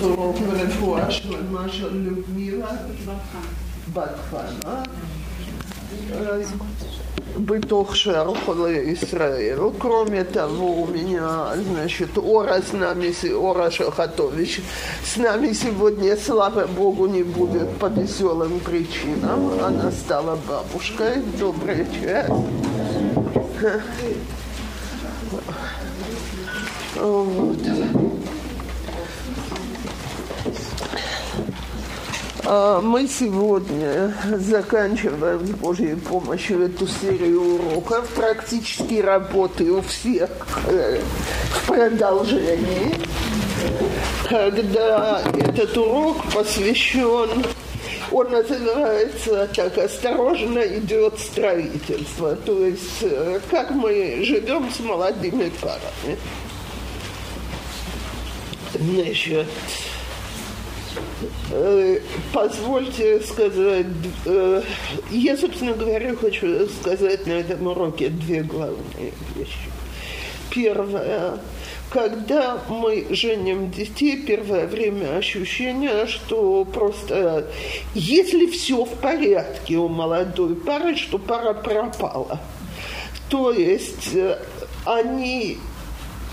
урок רפואה שלמה של Людмила Батхана. בתוך שער חולי ישראל. Кроме того, у меня, значит, Ора с нами, Ора Шахатович с нами сегодня, слава Богу, не будет по веселым причинам. Она стала бабушкой. Добрый час. Вот. Мы сегодня заканчиваем с Божьей помощью эту серию уроков. Практически у всех э, в продолжении. Когда этот урок посвящен он называется так «Осторожно идет строительство», то есть э, как мы живем с молодыми парами. Значит, позвольте сказать, э, я, собственно говоря, хочу сказать на этом уроке две главные вещи. Первое – когда мы женим детей, первое время ощущение, что просто если все в порядке у молодой пары, что пара пропала. То есть э, они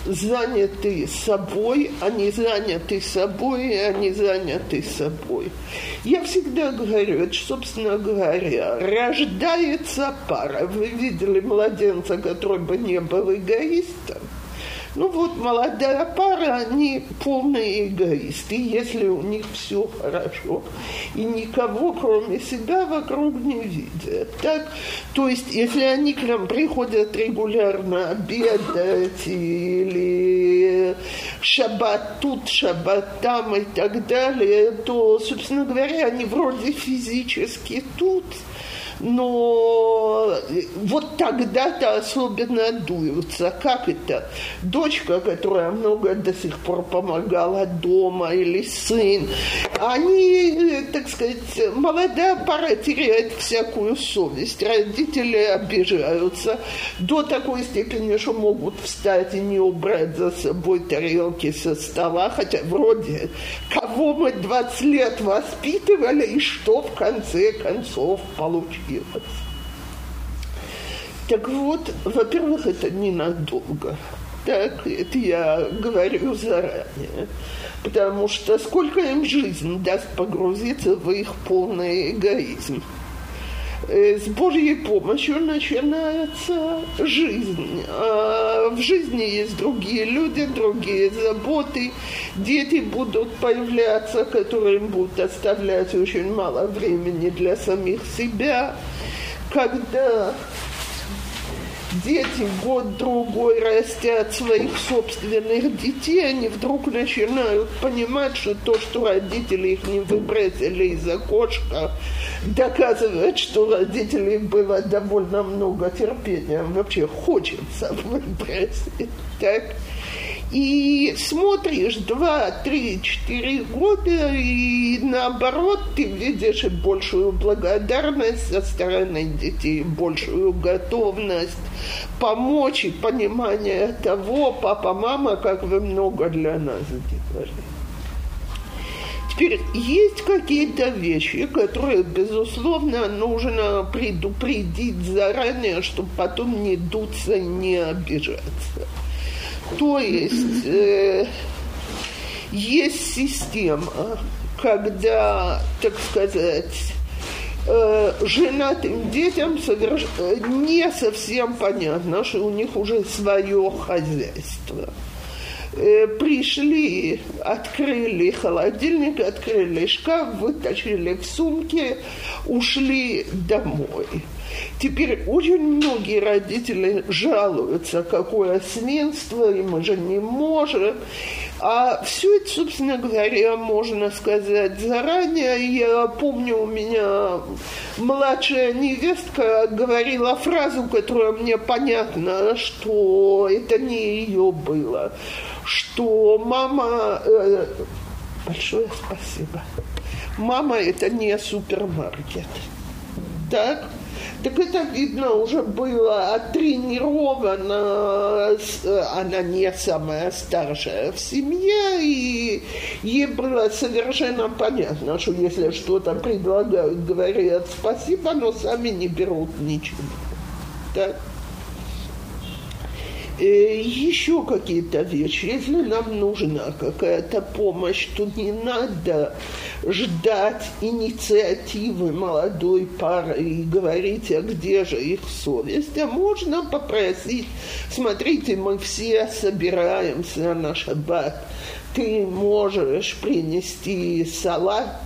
заняты собой, они заняты собой, и они заняты собой. Я всегда говорю, это, собственно говоря, рождается пара. Вы видели младенца, который бы не был эгоистом? Ну вот молодая пара, они полные эгоисты, если у них все хорошо, и никого, кроме себя, вокруг не видят. Так? То есть, если они к нам приходят регулярно обедать или шаббат тут, шаббат там и так далее, то, собственно говоря, они вроде физически тут – но вот тогда-то особенно дуются. Как это? Дочка, которая много до сих пор помогала дома, или сын, они, так сказать, молодая пара теряет всякую совесть. Родители обижаются до такой степени, что могут встать и не убрать за собой тарелки со стола, хотя вроде кого мы 20 лет воспитывали и что в конце концов получилось делать. Так вот, во-первых, это ненадолго. Так, это я говорю заранее. Потому что сколько им жизнь даст погрузиться в их полный эгоизм. Э, с Божьей помощью начинается жизнь. А в жизни есть другие люди, другие заботы. Дети будут появляться, которым будут оставлять очень мало времени для самих себя. Когда дети год-другой растят своих собственных детей, они вдруг начинают понимать, что то, что родители их не выбросили из окошка, доказывает, что родителей было довольно много терпения. Вообще хочется выбросить. Так? И смотришь два, три, четыре года, и наоборот ты видишь большую благодарность со стороны детей, большую готовность помочь и понимание того, папа, мама, как вы много для нас сделали. Теперь есть какие-то вещи, которые, безусловно, нужно предупредить заранее, чтобы потом не дуться не обижаться. То есть э, есть система, когда, так сказать, э, женатым детям соверш... не совсем понятно, что у них уже свое хозяйство. Э, пришли, открыли холодильник, открыли шкаф, вытащили в сумке, ушли домой. Теперь очень многие родители жалуются, какое свинство, и мы же не можем. А все это, собственно говоря, можно сказать заранее. Я помню, у меня младшая невестка говорила фразу, которая мне понятна, что это не ее было. Что мама... Э, большое спасибо. Мама – это не супермаркет. Так? Так это, видно, уже было оттренировано, она не самая старшая в семье, и ей было совершенно понятно, что если что-то предлагают, говорят спасибо, но сами не берут ничего. Так? Э, еще какие-то вещи. Если нам нужна какая-то помощь, то не надо ждать инициативы молодой пары и говорить, а где же их совесть, а можно попросить, смотрите, мы все собираемся на шаббат, ты можешь принести салат,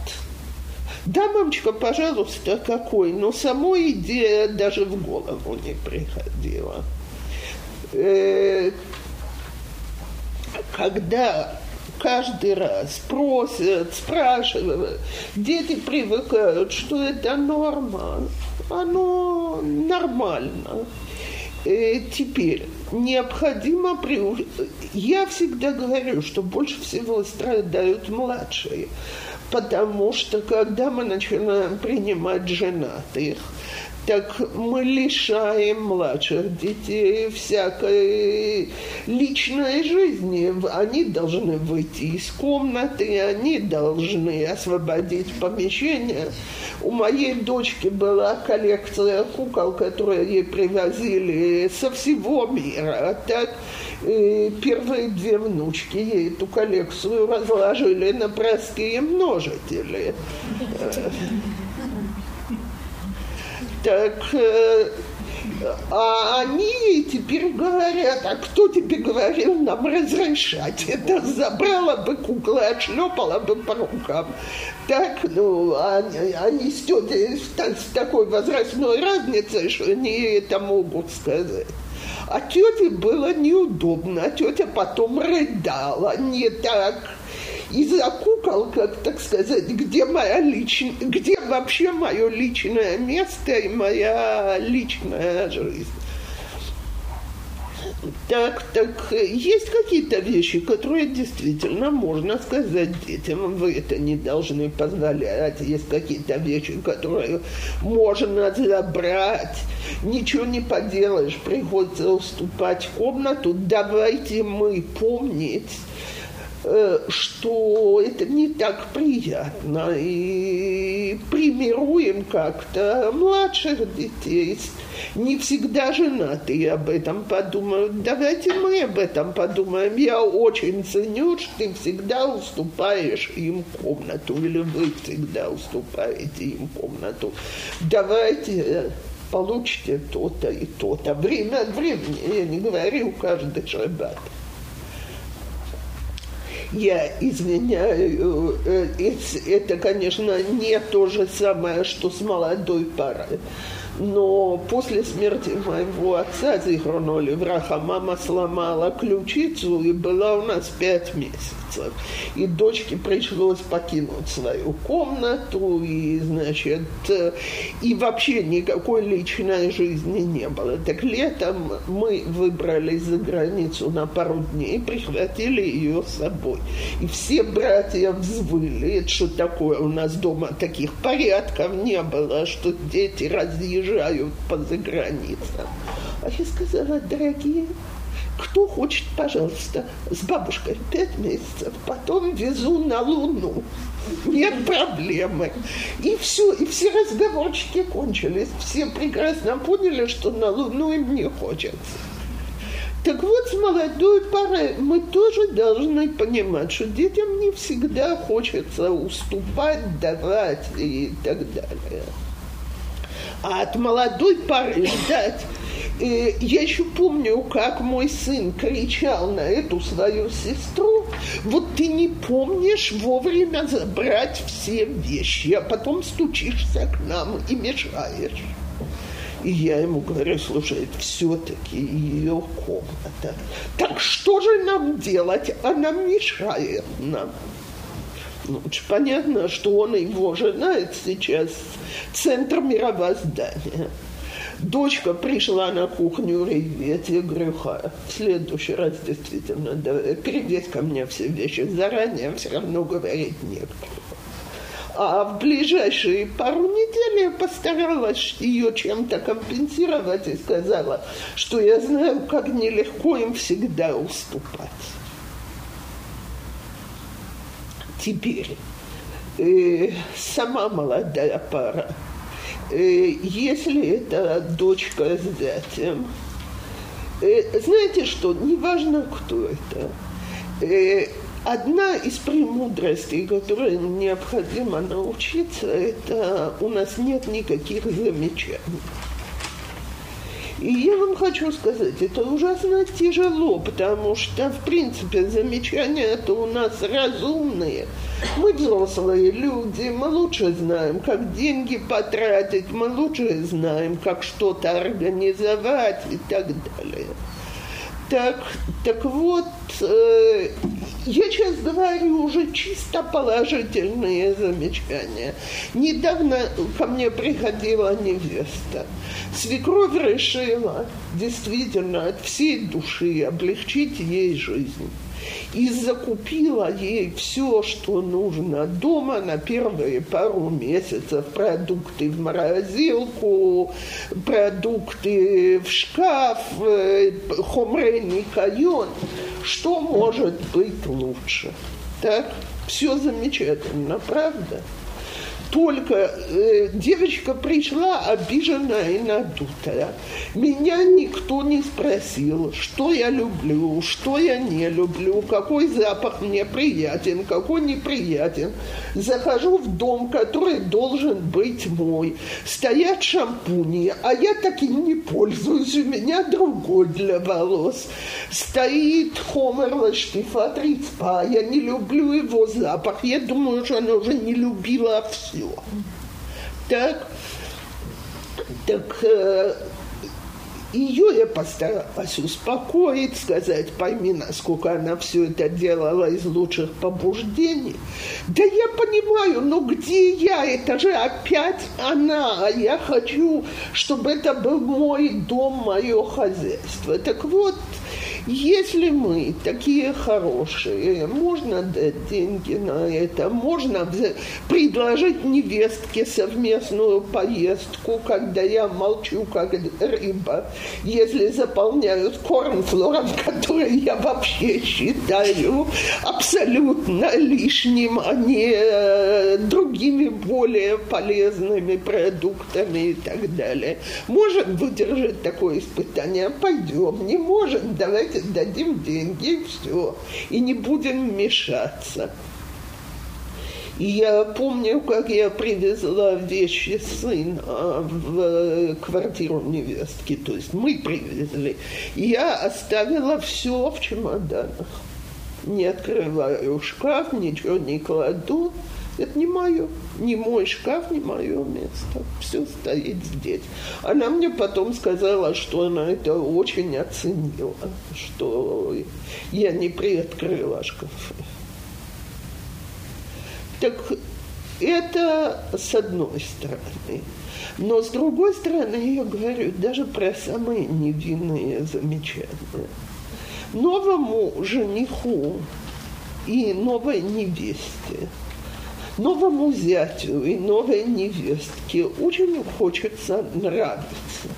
да, мамочка, пожалуйста, какой, но самой идея даже в голову не приходила. Э, когда каждый раз просят, спрашивают, дети привыкают, что это норма, оно нормально. Э, теперь необходимо при... Я всегда говорю, что больше всего страдают младшие, потому что когда мы начинаем принимать женатых, так мы лишаем младших детей всякой личной жизни. Они должны выйти из комнаты, они должны освободить помещение. У моей дочки была коллекция кукол, которые ей привозили со всего мира. Так первые две внучки ей эту коллекцию разложили на простые множители. Так э, а они теперь говорят, а кто тебе говорил нам разрешать? Это забрала бы кукла, отшлепала бы по рукам. Так, ну, они, они с тетей с такой возрастной разницей, что они это могут сказать. А тете было неудобно, а тетя потом рыдала, не так и закукал, как так сказать, где моя личная, где вообще мое личное место и моя личная жизнь. Так, так, есть какие-то вещи, которые действительно можно сказать детям, вы это не должны позволять. Есть какие-то вещи, которые можно забрать, ничего не поделаешь, приходится уступать комнату. Давайте мы помнить, что это не так приятно. И примируем как-то младших детей, не всегда женатые об этом подумают. Давайте мы об этом подумаем. Я очень ценю, что ты всегда уступаешь им комнату, или вы всегда уступаете им комнату. Давайте получите то-то и то-то. Время от времени, я не говорю каждый шаббат. Я извиняю, э, это, конечно, не то же самое, что с молодой парой. Но после смерти моего отца, Зихроно Левраха, мама сломала ключицу и была у нас пять месяцев. И дочке пришлось покинуть свою комнату, и, значит, и вообще никакой личной жизни не было. Так летом мы выбрались за границу на пару дней, прихватили ее с собой. И все братья взвыли, что такое, у нас дома таких порядков не было, что дети разъезжают по заграницам. А я сказала, дорогие, кто хочет, пожалуйста, с бабушкой пять месяцев, потом везу на Луну. Нет проблемы. И все, и все разговорчики кончились. Все прекрасно поняли, что на Луну им не хочется. Так вот, с молодой парой мы тоже должны понимать, что детям не всегда хочется уступать, давать и так далее. А от молодой пары ждать и я еще помню, как мой сын кричал на эту свою сестру, вот ты не помнишь вовремя забрать все вещи, а потом стучишься к нам и мешаешь. И я ему говорю, слушай, все-таки ее комната. Так что же нам делать? Она мешает нам. Очень понятно, что он его жена, это сейчас центр мировоздания. Дочка пришла на кухню реветь, я говорю, в следующий раз действительно, да, ко мне все вещи заранее, все равно говорить некому. А в ближайшие пару недель я постаралась ее чем-то компенсировать и сказала, что я знаю, как нелегко им всегда уступать. Теперь э, сама молодая пара, э, если это дочка с зятем, э, знаете что, неважно, кто это, э, Одна из премудростей, которой необходимо научиться, это у нас нет никаких замечаний. И я вам хочу сказать, это ужасно тяжело, потому что, в принципе, замечания это у нас разумные. Мы взрослые люди, мы лучше знаем, как деньги потратить, мы лучше знаем, как что-то организовать и так далее. Так, так вот, э, я сейчас говорю уже чисто положительные замечания. Недавно ко мне приходила невеста. Свекровь решила действительно от всей души облегчить ей жизнь и закупила ей все, что нужно дома на первые пару месяцев. Продукты в морозилку, продукты в шкаф, э, хомрейный кайон. Что может быть лучше? Так? Все замечательно, правда? Только э, девочка пришла обиженная и надутая. Меня никто не спросил, что я люблю, что я не люблю, какой запах мне приятен, какой неприятен. Захожу в дом, который должен быть мой. Стоят шампуни, а я таким не пользуюсь, у меня другой для волос. Стоит хомер лаштифат рицпа, я не люблю его запах. Я думаю, что она уже не любила все все. Так, так э, ее я постаралась успокоить, сказать, пойми, насколько она все это делала из лучших побуждений. Да я понимаю, но где я? Это же опять она. А я хочу, чтобы это был мой дом, мое хозяйство. Так вот, если мы такие хорошие, можно дать деньги на это, можно предложить невестке совместную поездку, когда я молчу, как рыба, если заполняют корнфлором, который я вообще считаю абсолютно лишним, а не э, другими более полезными продуктами и так далее. Можем выдержать такое испытание? Пойдем. Не можем, давайте давайте дадим деньги и все, и не будем мешаться. И я помню, как я привезла вещи сына в квартиру невестки, то есть мы привезли. Я оставила все в чемоданах. Не открываю шкаф, ничего не кладу. Это не мое, не мой шкаф, не мое место. Все стоит здесь. Она мне потом сказала, что она это очень оценила, что я не приоткрыла шкафы. Так это с одной стороны. Но с другой стороны, я говорю даже про самые невинные замечания. Новому жениху и новой невесте – новому зятю и новой невестке очень хочется нравиться.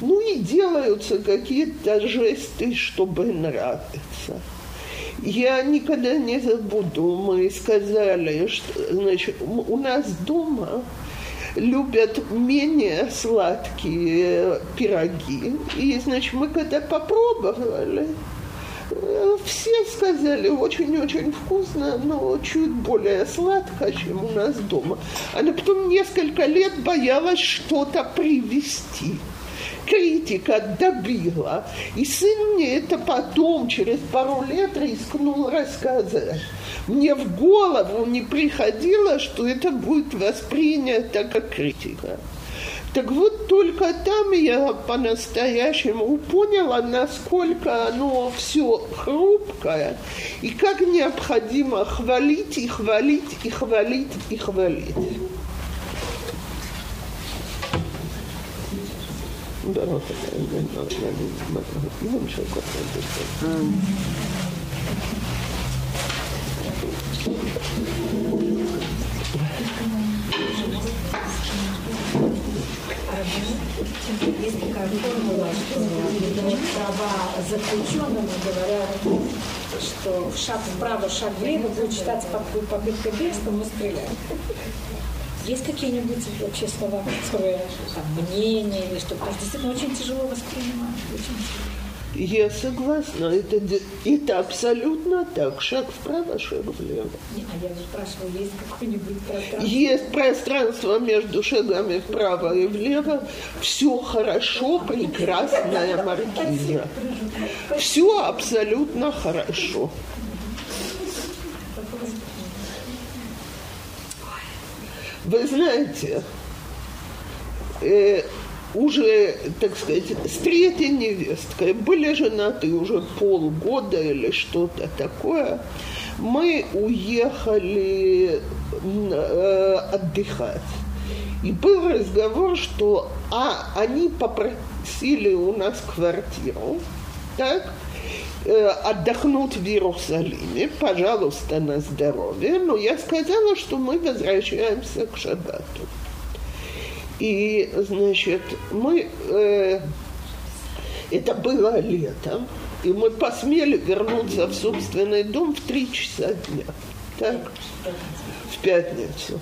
Ну и делаются какие-то жесты, чтобы нравиться. Я никогда не забуду, мы сказали, что значит, у нас дома любят менее сладкие пироги. И, значит, мы когда попробовали, все сказали, очень-очень вкусно, но чуть более сладко, чем у нас дома. Она потом несколько лет боялась что-то привезти. Критика добила. И сын мне это потом, через пару лет, рискнул рассказать. Мне в голову не приходило, что это будет воспринято как критика. Так вот только там я по-настоящему поняла, насколько оно все хрупкое, и как необходимо хвалить и хвалить и хвалить и хвалить. Есть такая формула, что права заключенным говорят, что шаг вправо, шаг влево будет считаться попыткой бегства, мы стреляем. Есть какие-нибудь вообще слова, которые там, мнения или что-то? Действительно, очень тяжело воспринимать. Очень тяжело. Я согласна, это, это абсолютно так. Шаг вправо, шаг влево. А я же спрашиваю, есть какое-нибудь пространство? Есть пространство между шагами вправо и влево. Все хорошо, прекрасная маркиза. Все абсолютно хорошо. Вы знаете, э, уже, так сказать, с третьей невесткой были женаты уже полгода или что-то такое. Мы уехали э, отдыхать. И был разговор, что а, они попросили у нас квартиру, так, э, отдохнуть в Иерусалиме, пожалуйста, на здоровье. Но я сказала, что мы возвращаемся к шаббату. И, значит, мы... Э, это было летом, и мы посмели вернуться в собственный дом в три часа дня. Так? В пятницу.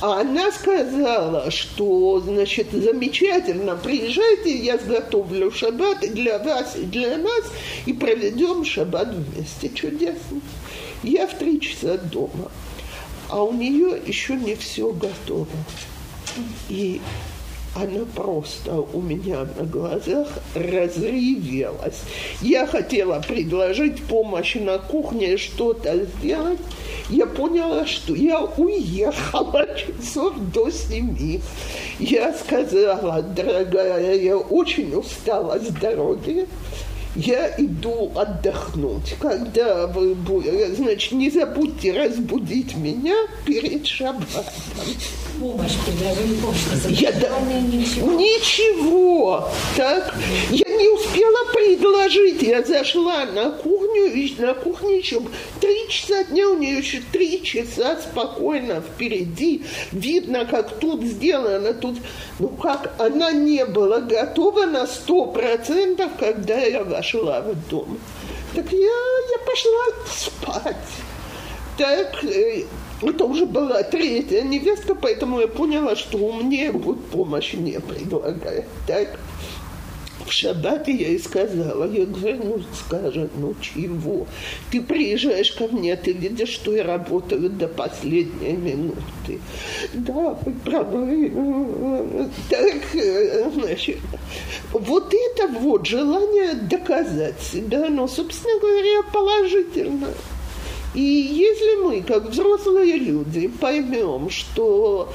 А она сказала, что, значит, замечательно, приезжайте, я сготовлю шаббат для вас, и для нас, и проведем шаббат вместе. Чудесно. Я в три часа дома, а у нее еще не все готово. И она просто у меня на глазах разревелась. Я хотела предложить помощь на кухне, что-то сделать. Я поняла, что я уехала часов до семи. Я сказала, дорогая, я очень устала с дороги я иду отдохнуть. Когда вы будете, значит, не забудьте разбудить меня перед шаббатом. Помощь предложили, помощь. Я, да, ничего. ничего. Так, я не успела предложить. Я зашла на кухню, и на кухне еще три часа дня, у нее еще три часа спокойно впереди. Видно, как тут сделано, тут, ну как, она не была готова на сто процентов, когда я вошла вошла в дом. Так я, я пошла спать. Так, э, это уже была третья невестка, поэтому я поняла, что меня будет помощь не предлагает. Так, в шаббат я ей сказала, я говорю, ну скажет, ну чего? Ты приезжаешь ко мне, ты видишь, что я работаю до последней минуты. Да, вы правы. Так, значит, вот это вот желание доказать себя, оно, собственно говоря, положительное. И если мы, как взрослые люди, поймем, что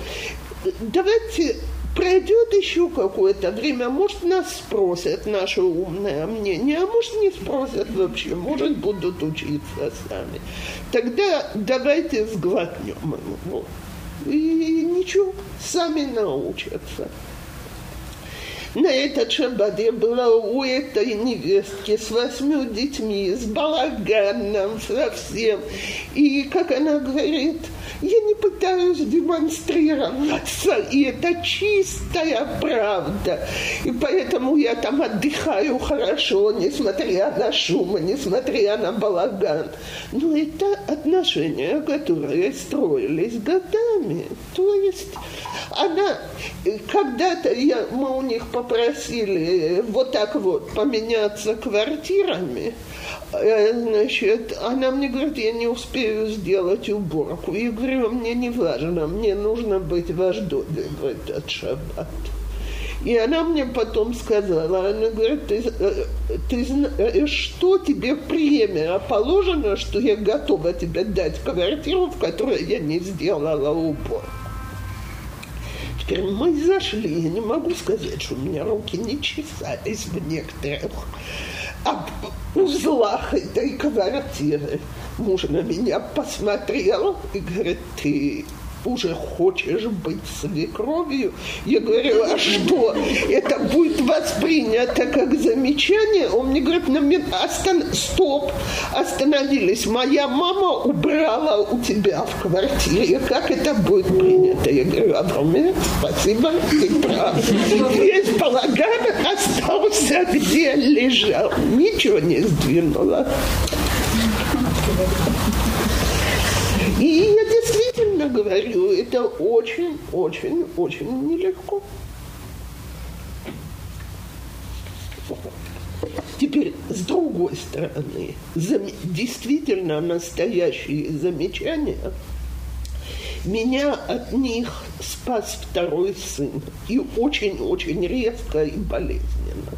давайте пройдет еще какое-то время, может, нас спросят наше умное мнение, а может, не спросят вообще, может, будут учиться сами. Тогда давайте сглотнем его. И ничего, сами научатся. На этот шаббат я была у этой невестки с восьми детьми, с балаганом совсем. И, как она говорит, я не пытаюсь демонстрироваться, и это чистая правда. И поэтому я там отдыхаю хорошо, несмотря на шум, несмотря на балаган. Но это отношения, которые строились годами. То есть она, когда-то я, мы у них попросили вот так вот поменяться квартирами, э, значит, она мне говорит, я не успею сделать уборку. Я говорю, мне не важно, мне нужно быть в Аждоде в этот шаббат. И она мне потом сказала, она говорит, ты, э, ты что тебе премия положено, что я готова тебе дать квартиру, в которой я не сделала уборку. Теперь мы зашли, я не могу сказать, что у меня руки не чесались в некоторых об узлах этой квартиры. Муж на меня посмотрел и говорит, ты уже хочешь быть свекровью? Я говорю, а что, это будет воспринято как замечание? Он мне говорит, на мен... Остан... стоп, остановились. Моя мама убрала у тебя в квартире. Как это будет принято? Я говорю, Авромет, спасибо, ты прав. Весь балаган остался, где лежал. Ничего не сдвинула. И говорю, это очень-очень-очень нелегко. Теперь, с другой стороны, зам... действительно настоящие замечания, меня от них спас второй сын. И очень-очень резко и болезненно.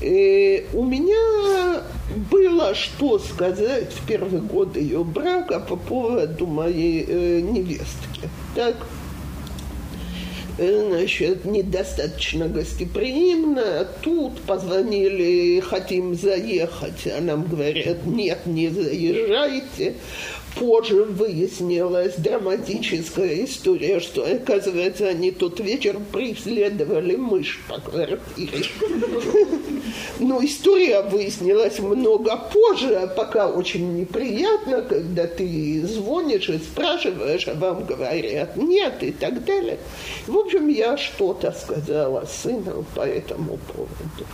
Э, у меня было что сказать в первый год ее брака по поводу моей э, невестки. Так, э, значит, недостаточно гостеприимно. Тут позвонили, хотим заехать, а нам говорят, нет, не заезжайте позже выяснилась драматическая история, что, оказывается, они тот вечер преследовали мышь по квартире. Но история выяснилась много позже, а пока очень неприятно, когда ты звонишь и спрашиваешь, а вам говорят нет и так далее. В общем, я что-то сказала сыну по этому поводу.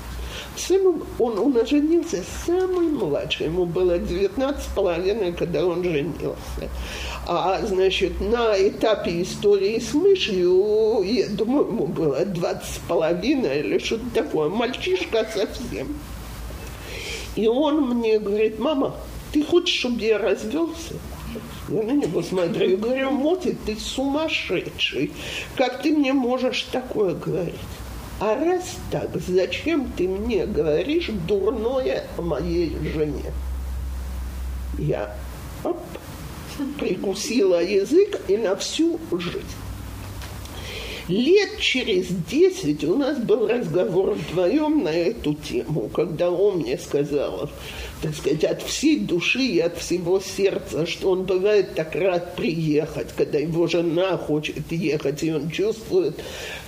Сын, он, он оженился самый младший, ему было 19 с половиной, когда он женился. А, значит, на этапе истории с мышью, я думаю, ему было 20 с половиной или что-то такое, мальчишка совсем. И он мне говорит, мама, ты хочешь, чтобы я развелся? Я на него смотрю и говорю, Моти, ты сумасшедший. Как ты мне можешь такое говорить? А раз так, зачем ты мне говоришь дурное о моей жене? Я оп, прикусила язык и на всю жизнь. Лет через десять у нас был разговор вдвоем на эту тему, когда он мне сказал, так сказать, от всей души и от всего сердца, что он бывает так рад приехать, когда его жена хочет ехать, и он чувствует,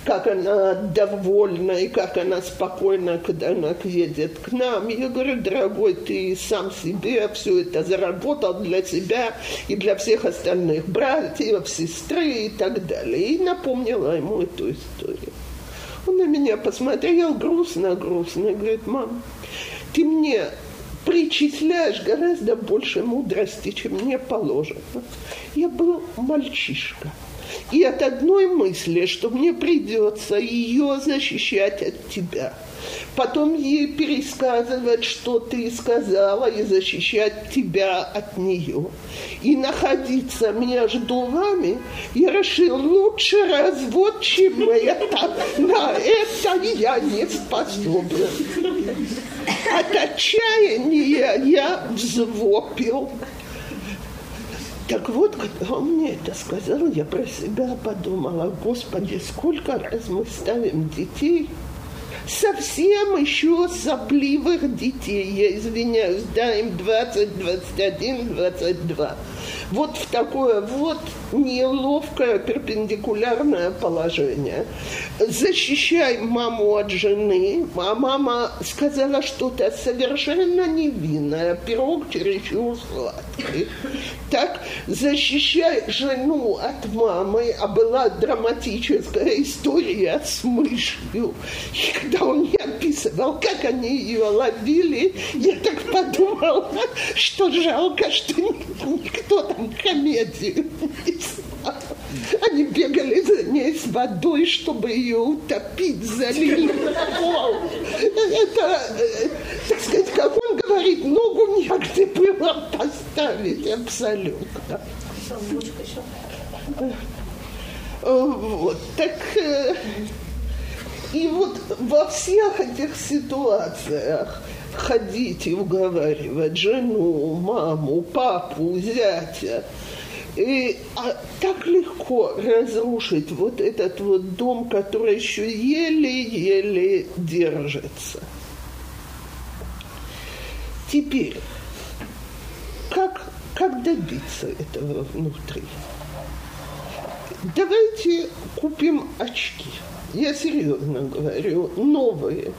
как она довольна и как она спокойна, когда она едет к нам. Я говорю, дорогой, ты сам себе все это заработал для себя и для всех остальных братьев, сестры и так далее. И напомнила ему эту историю. Он на меня посмотрел грустно-грустно и говорит, мам, ты мне причисляешь гораздо больше мудрости, чем мне положено. Я был мальчишка. И от одной мысли, что мне придется ее защищать от тебя – потом ей пересказывать, что ты сказала, и защищать тебя от нее. И находиться между вами, я решил, лучше развод, чем это. На это я не способен. От отчаяния я взвопил. Так вот, когда он мне это сказал, я про себя подумала, Господи, сколько раз мы ставим детей – совсем еще сопливых детей. Я извиняюсь, да, им 20, 21, 22 вот в такое вот неловкое перпендикулярное положение. Защищай маму от жены, а мама сказала что-то совершенно невинное, пирог чересчур сладкий. Так, защищай жену от мамы, а была драматическая история с мышью. И когда он мне описывал, как они ее ловили, я так подумала, что жалко, что никто там комедию Они бегали за ней с водой, чтобы ее утопить, залили пол. Это, так сказать, как он говорит, ногу негде было поставить абсолютно. Вот, так и вот во всех этих ситуациях ходить и уговаривать жену, маму, папу, зятя. И а так легко разрушить вот этот вот дом, который еще еле-еле держится. Теперь, как, как добиться этого внутри? Давайте купим очки. Я серьезно говорю, новые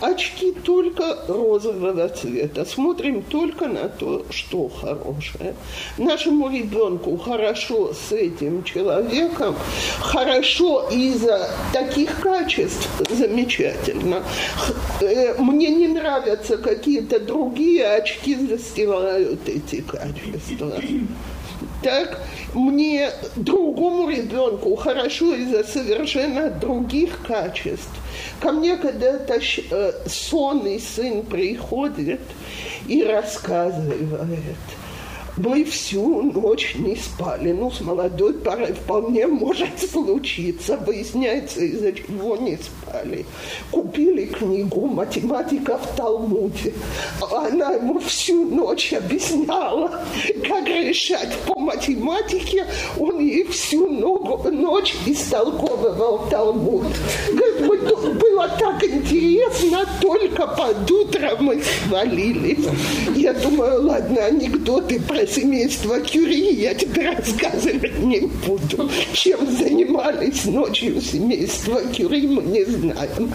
очки только розового цвета. Смотрим только на то, что хорошее. Нашему ребенку хорошо с этим человеком, хорошо из-за таких качеств замечательно. Э, мне не нравятся какие-то другие очки, застилают эти качества так мне другому ребенку хорошо из-за совершенно других качеств. Ко мне когда-то э, сонный сын приходит и рассказывает – мы всю ночь не спали. Ну, с молодой парой вполне может случиться. Выясняется, из-за чего не спали. Купили книгу «Математика в Талмуде». Она ему всю ночь объясняла, как решать по математике. Он ей всю ночь истолковывал Талмуд. Говорит, было так интересно, только под утро мы свалили. Я думаю, ладно, анекдоты про семейства Кюри я тебе рассказывать не буду. Чем занимались ночью семейства Кюри, мы не знаем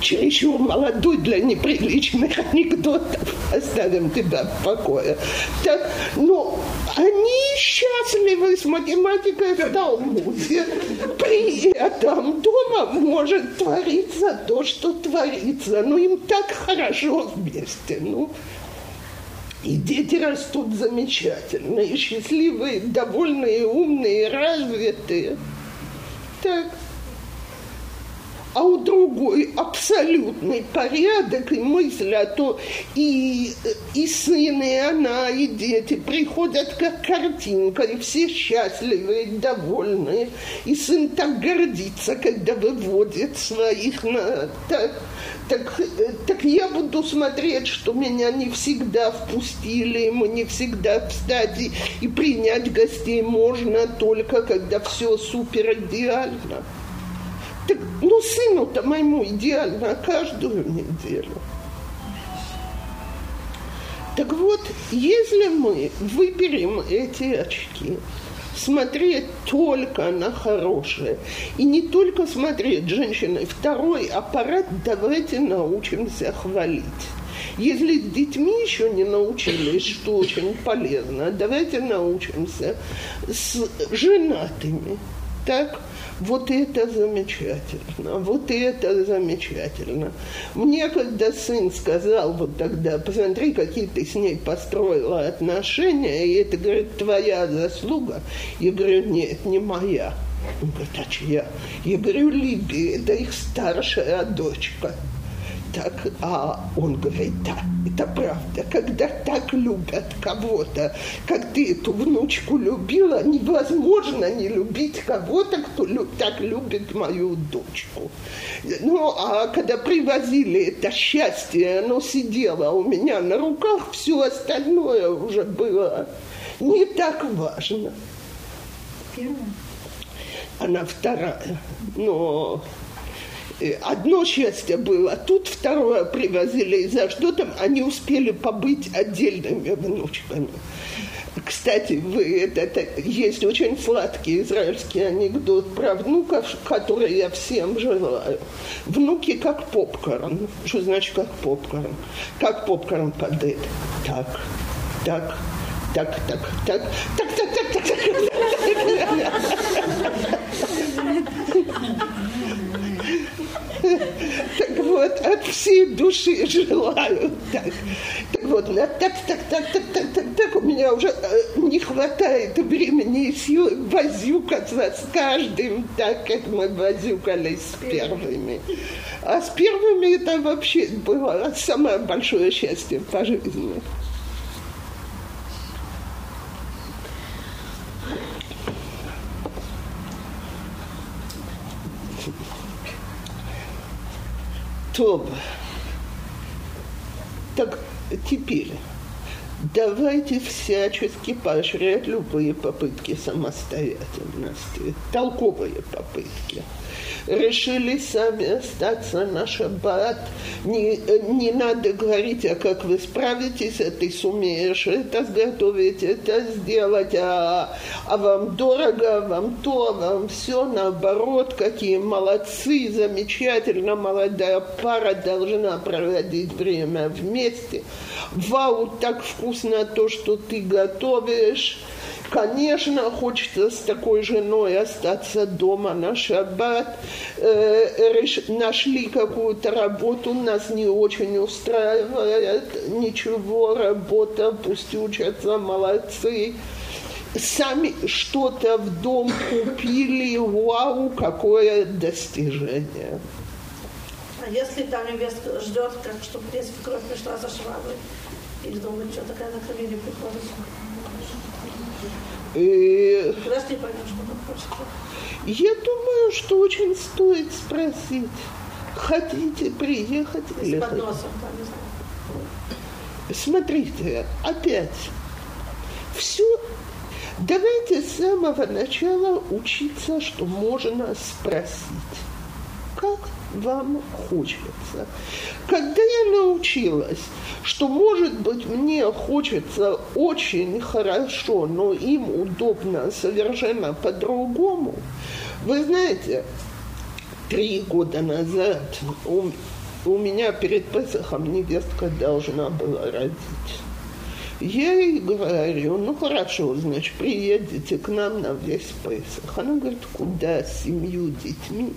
чересчур молодой для неприличных анекдотов. Оставим тебя в покое. Так, ну, они счастливы с математикой в Талмуде. При этом дома может твориться то, что творится. Ну, им так хорошо вместе. Ну, и дети растут замечательные, счастливые, довольные, умные, развитые. Так. А у другой абсолютный порядок и мысль о том, и, и сын, и она, и дети приходят как картинка, и все счастливые, довольные. И сын так гордится, когда выводит своих на... Так, так, так я буду смотреть, что меня не всегда впустили, мы не всегда встать и принять гостей можно только, когда все супер идеально. Так, ну, сыну-то моему идеально каждую неделю. Так вот, если мы выберем эти очки, смотреть только на хорошее. И не только смотреть женщины. Второй аппарат давайте научимся хвалить. Если с детьми еще не научились, что очень полезно, давайте научимся с женатыми. Так? Вот это замечательно, вот это замечательно. Мне когда сын сказал вот тогда, посмотри, какие ты с ней построила отношения, и это, говорит, твоя заслуга. Я говорю, нет, не моя. Он говорит, а чья? Я говорю, Либи, это их старшая дочка так, а он говорит, да, это правда, когда так любят кого-то, как ты эту внучку любила, невозможно не любить кого-то, кто так любит мою дочку. Ну, а когда привозили это счастье, оно сидело у меня на руках, все остальное уже было не так важно. Первая? Она вторая, но одно счастье было, тут второе привозили из-за что там они успели побыть отдельными внучками. Кстати, вы, это, это, есть очень сладкий израильский анекдот про внуков, который я всем желаю. Внуки как попкорн. Что значит как попкорн? Как попкорн падает. Так, так, так, так, так, так, так, так, так, так, так. Так вот, от всей души желаю. Так, так вот, так, так, так, так, так, так, так, у меня уже э, не хватает времени и силы возюкаться с каждым, так как мы возюкались с первыми. А с первыми это вообще было самое большое счастье по жизни. То, так теперь давайте всячески поощрять любые попытки самостоятельности, толковые попытки решили сами остаться на шаббат. Не, не надо говорить, а как вы справитесь, а ты сумеешь это сготовить, это сделать, а, а вам дорого, вам то, вам все, наоборот, какие молодцы, замечательно, молодая пара должна проводить время вместе. Вау, так вкусно то, что ты готовишь. Конечно, хочется с такой женой остаться дома на шаббат. Э, нашли какую-то работу, нас не очень устраивает. Ничего, работа, пусть учатся, молодцы. Сами что-то в дом купили, вау, какое достижение. А если там невестка ждет, как чтобы свекровь пришла за или думает, что такая на колени приходит? И... Я думаю, что очень стоит спросить, хотите приехать С или подносом, Смотрите, опять, все, давайте с самого начала учиться, что можно спросить, как вам хочется. Когда я научилась что, может быть, мне хочется очень хорошо, но им удобно совершенно по-другому. Вы знаете, три года назад у, у меня перед Песохом невестка должна была родить. Я ей говорю, ну хорошо, значит, приедете к нам на весь Песах. Она говорит, куда, с семью детьми?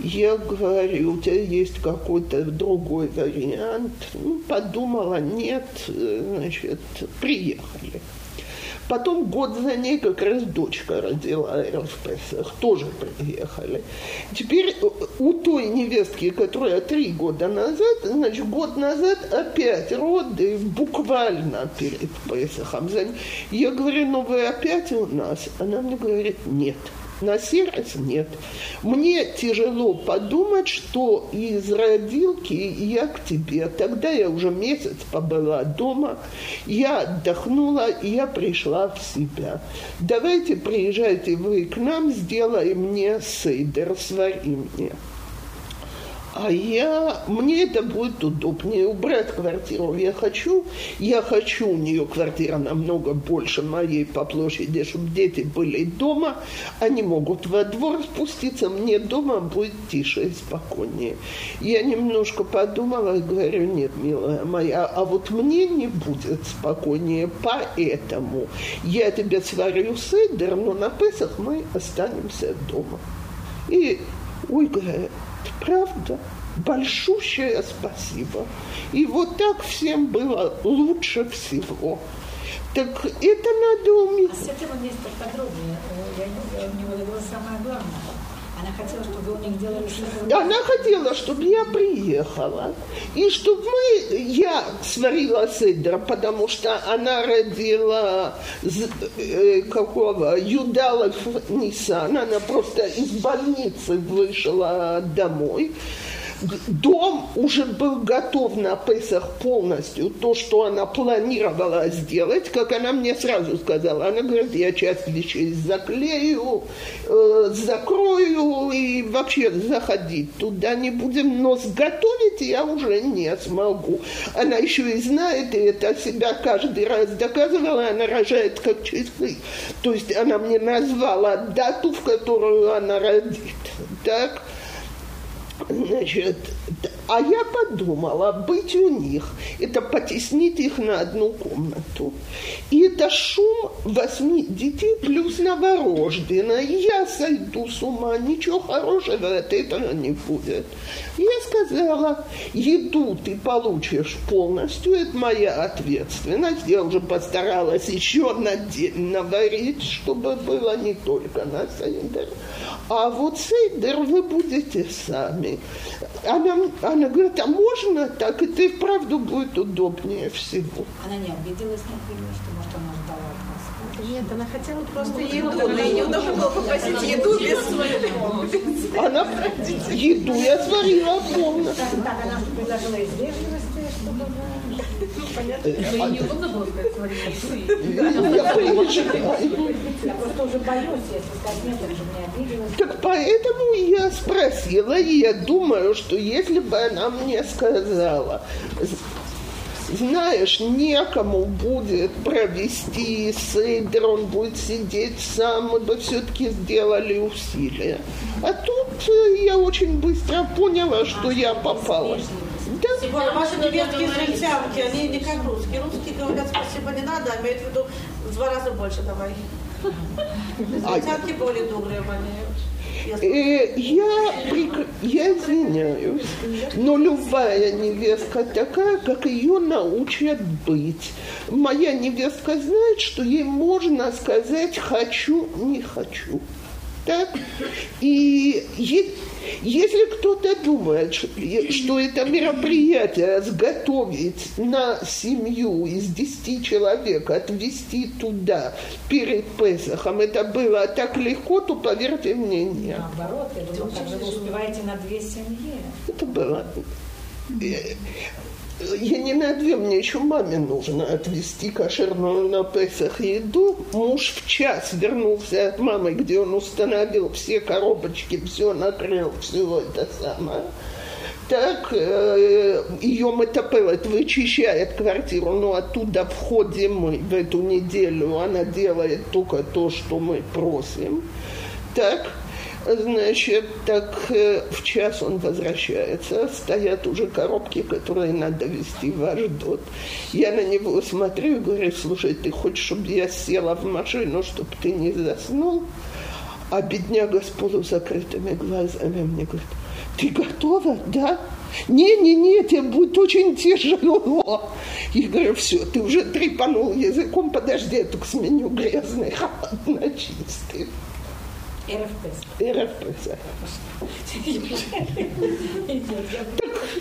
Я говорю, у тебя есть какой-то другой вариант? Ну, подумала, нет, значит, приехали. Потом год за ней как раз дочка родила в Песах, тоже приехали. Теперь у той невестки, которая три года назад, значит, год назад опять роды буквально перед Песахом. Я говорю, ну вы опять у нас? Она мне говорит, нет. На раз нет. Мне тяжело подумать, что из родилки я к тебе. Тогда я уже месяц побыла дома, я отдохнула, я пришла в себя. Давайте приезжайте вы к нам, сделай мне сейдер, свари мне. А я, мне это будет удобнее убрать квартиру. Я хочу, я хочу, у нее квартира намного больше моей по площади, чтобы дети были дома. Они могут во двор спуститься, мне дома будет тише и спокойнее. Я немножко подумала и говорю, нет, милая моя, а вот мне не будет спокойнее, поэтому я тебе сварю седер, но на Песах мы останемся дома. И говорит, правда, большущее спасибо. И вот так всем было лучше всего. Так это надо уметь. А с этого места подробнее. Я, я не выдавала самое главное. Она хотела, чтобы у них делали что-то. Она хотела, чтобы я приехала. И чтобы мы, я сварила седра, потому что она родила э, какого, Юдалов Нисан. Она просто из больницы вышла домой дом уже был готов на Песах полностью, то, что она планировала сделать, как она мне сразу сказала. Она говорит, я часть вещей заклею, э, закрою и вообще заходить туда не будем, но сготовить я уже не смогу. Она еще и знает, и это себя каждый раз доказывала, она рожает как часы. То есть она мне назвала дату, в которую она родит. Так? Значит, а я подумала, быть у них, это потеснить их на одну комнату. И это шум восьми детей плюс новорожденная. Я сойду с ума, ничего хорошего от этого не будет. Я сказала, еду ты получишь полностью, это моя ответственность. Я уже постаралась еще на день наварить, чтобы было не только на сейдер. А вот сейдер вы будете сами. Она, она говорит, а можно так? Это и вправду будет удобнее всего. Она не обиделась, например, что может она ждала. Нет, она хотела просто еду, но ей неудобно было попросить еду без Она еду я сварила полностью. Так, так, она предложила из вежливости, чтобы... Ну, понятно. Но ей неудобно было сказать, смотри, Ну, я понимаю. Я просто уже боюсь, если сказать нет, он же меня обиделась. Так поэтому я спросила, и я думаю, что если бы она мне сказала, знаешь, некому будет провести сейдер, он будет сидеть сам, мы бы все-таки сделали усилия. А тут э, я очень быстро поняла, что я попала. Да, ваши невестки израильтянки, они не как русские. Русские говорят спасибо не надо, а имеют в виду в два раза больше давай. Израильтянки более добрые они. Э, я, прек- я извиняюсь, но любая невестка такая, как ее научат быть. Моя невестка знает, что ей можно сказать «хочу, не хочу». Так? И если кто-то думает, что это мероприятие сготовить на семью из 10 человек, отвезти туда перед Песохом, это было так легко, то поверьте мне, нет. Наоборот, я думаю, как же вы успеваете на две семьи. Это было... Я не на мне еще маме нужно отвезти кошерную на Песах еду. Муж в час вернулся от мамы, где он установил все коробочки, все накрыл, все это самое. Так, э, ее метапелет вычищает квартиру, но оттуда входим мы в эту неделю. Она делает только то, что мы просим. Так, Значит, так э, в час он возвращается, стоят уже коробки, которые надо везти в Аждот. Я на него смотрю и говорю, слушай, ты хочешь, чтобы я села в машину, чтобы ты не заснул? А бедняга с полузакрытыми глазами мне говорит, ты готова, да? Не-не-не, тебе будет очень тяжело. Я говорю, все, ты уже трепанул языком, подожди, я только сменю грязный халат на чистый. РФП. РФП.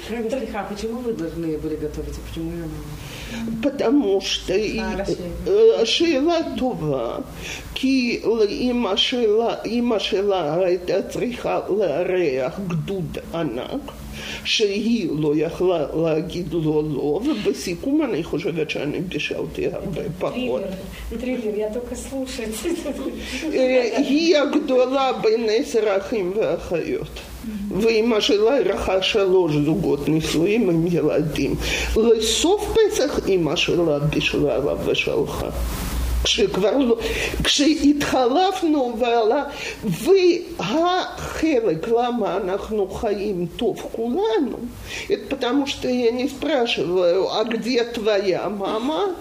Слегка, почему вы должны были готовить, а почему ее мама? потому что и- А, э, שאלה טובה, כי לאימא שלה, אימא שלה הייתה צריכה לארח גדוד ענק, שהיא לא יכלה להגיד לו לא, ובסיכום אני חושבת שאני בישלתי הרבה פחות. Триллер. Триллер, я только слушаю. אה, היא הגדולה בין עשר אחים ואחיות. ואימא שלה אירחה שלוש זוגות נישואים עם ילדים. לסוף פסח אימא שלה בישלה לה ושלחה. כשכבר לא, כשהתחלפנו ועלה, והחלק למה אנחנו חיים טוב כולנו, это потому что я не спрашиваю, а где твоя мама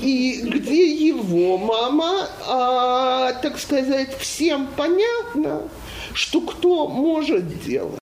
и где его мама, а, так сказать, всем понятно, что кто может делать.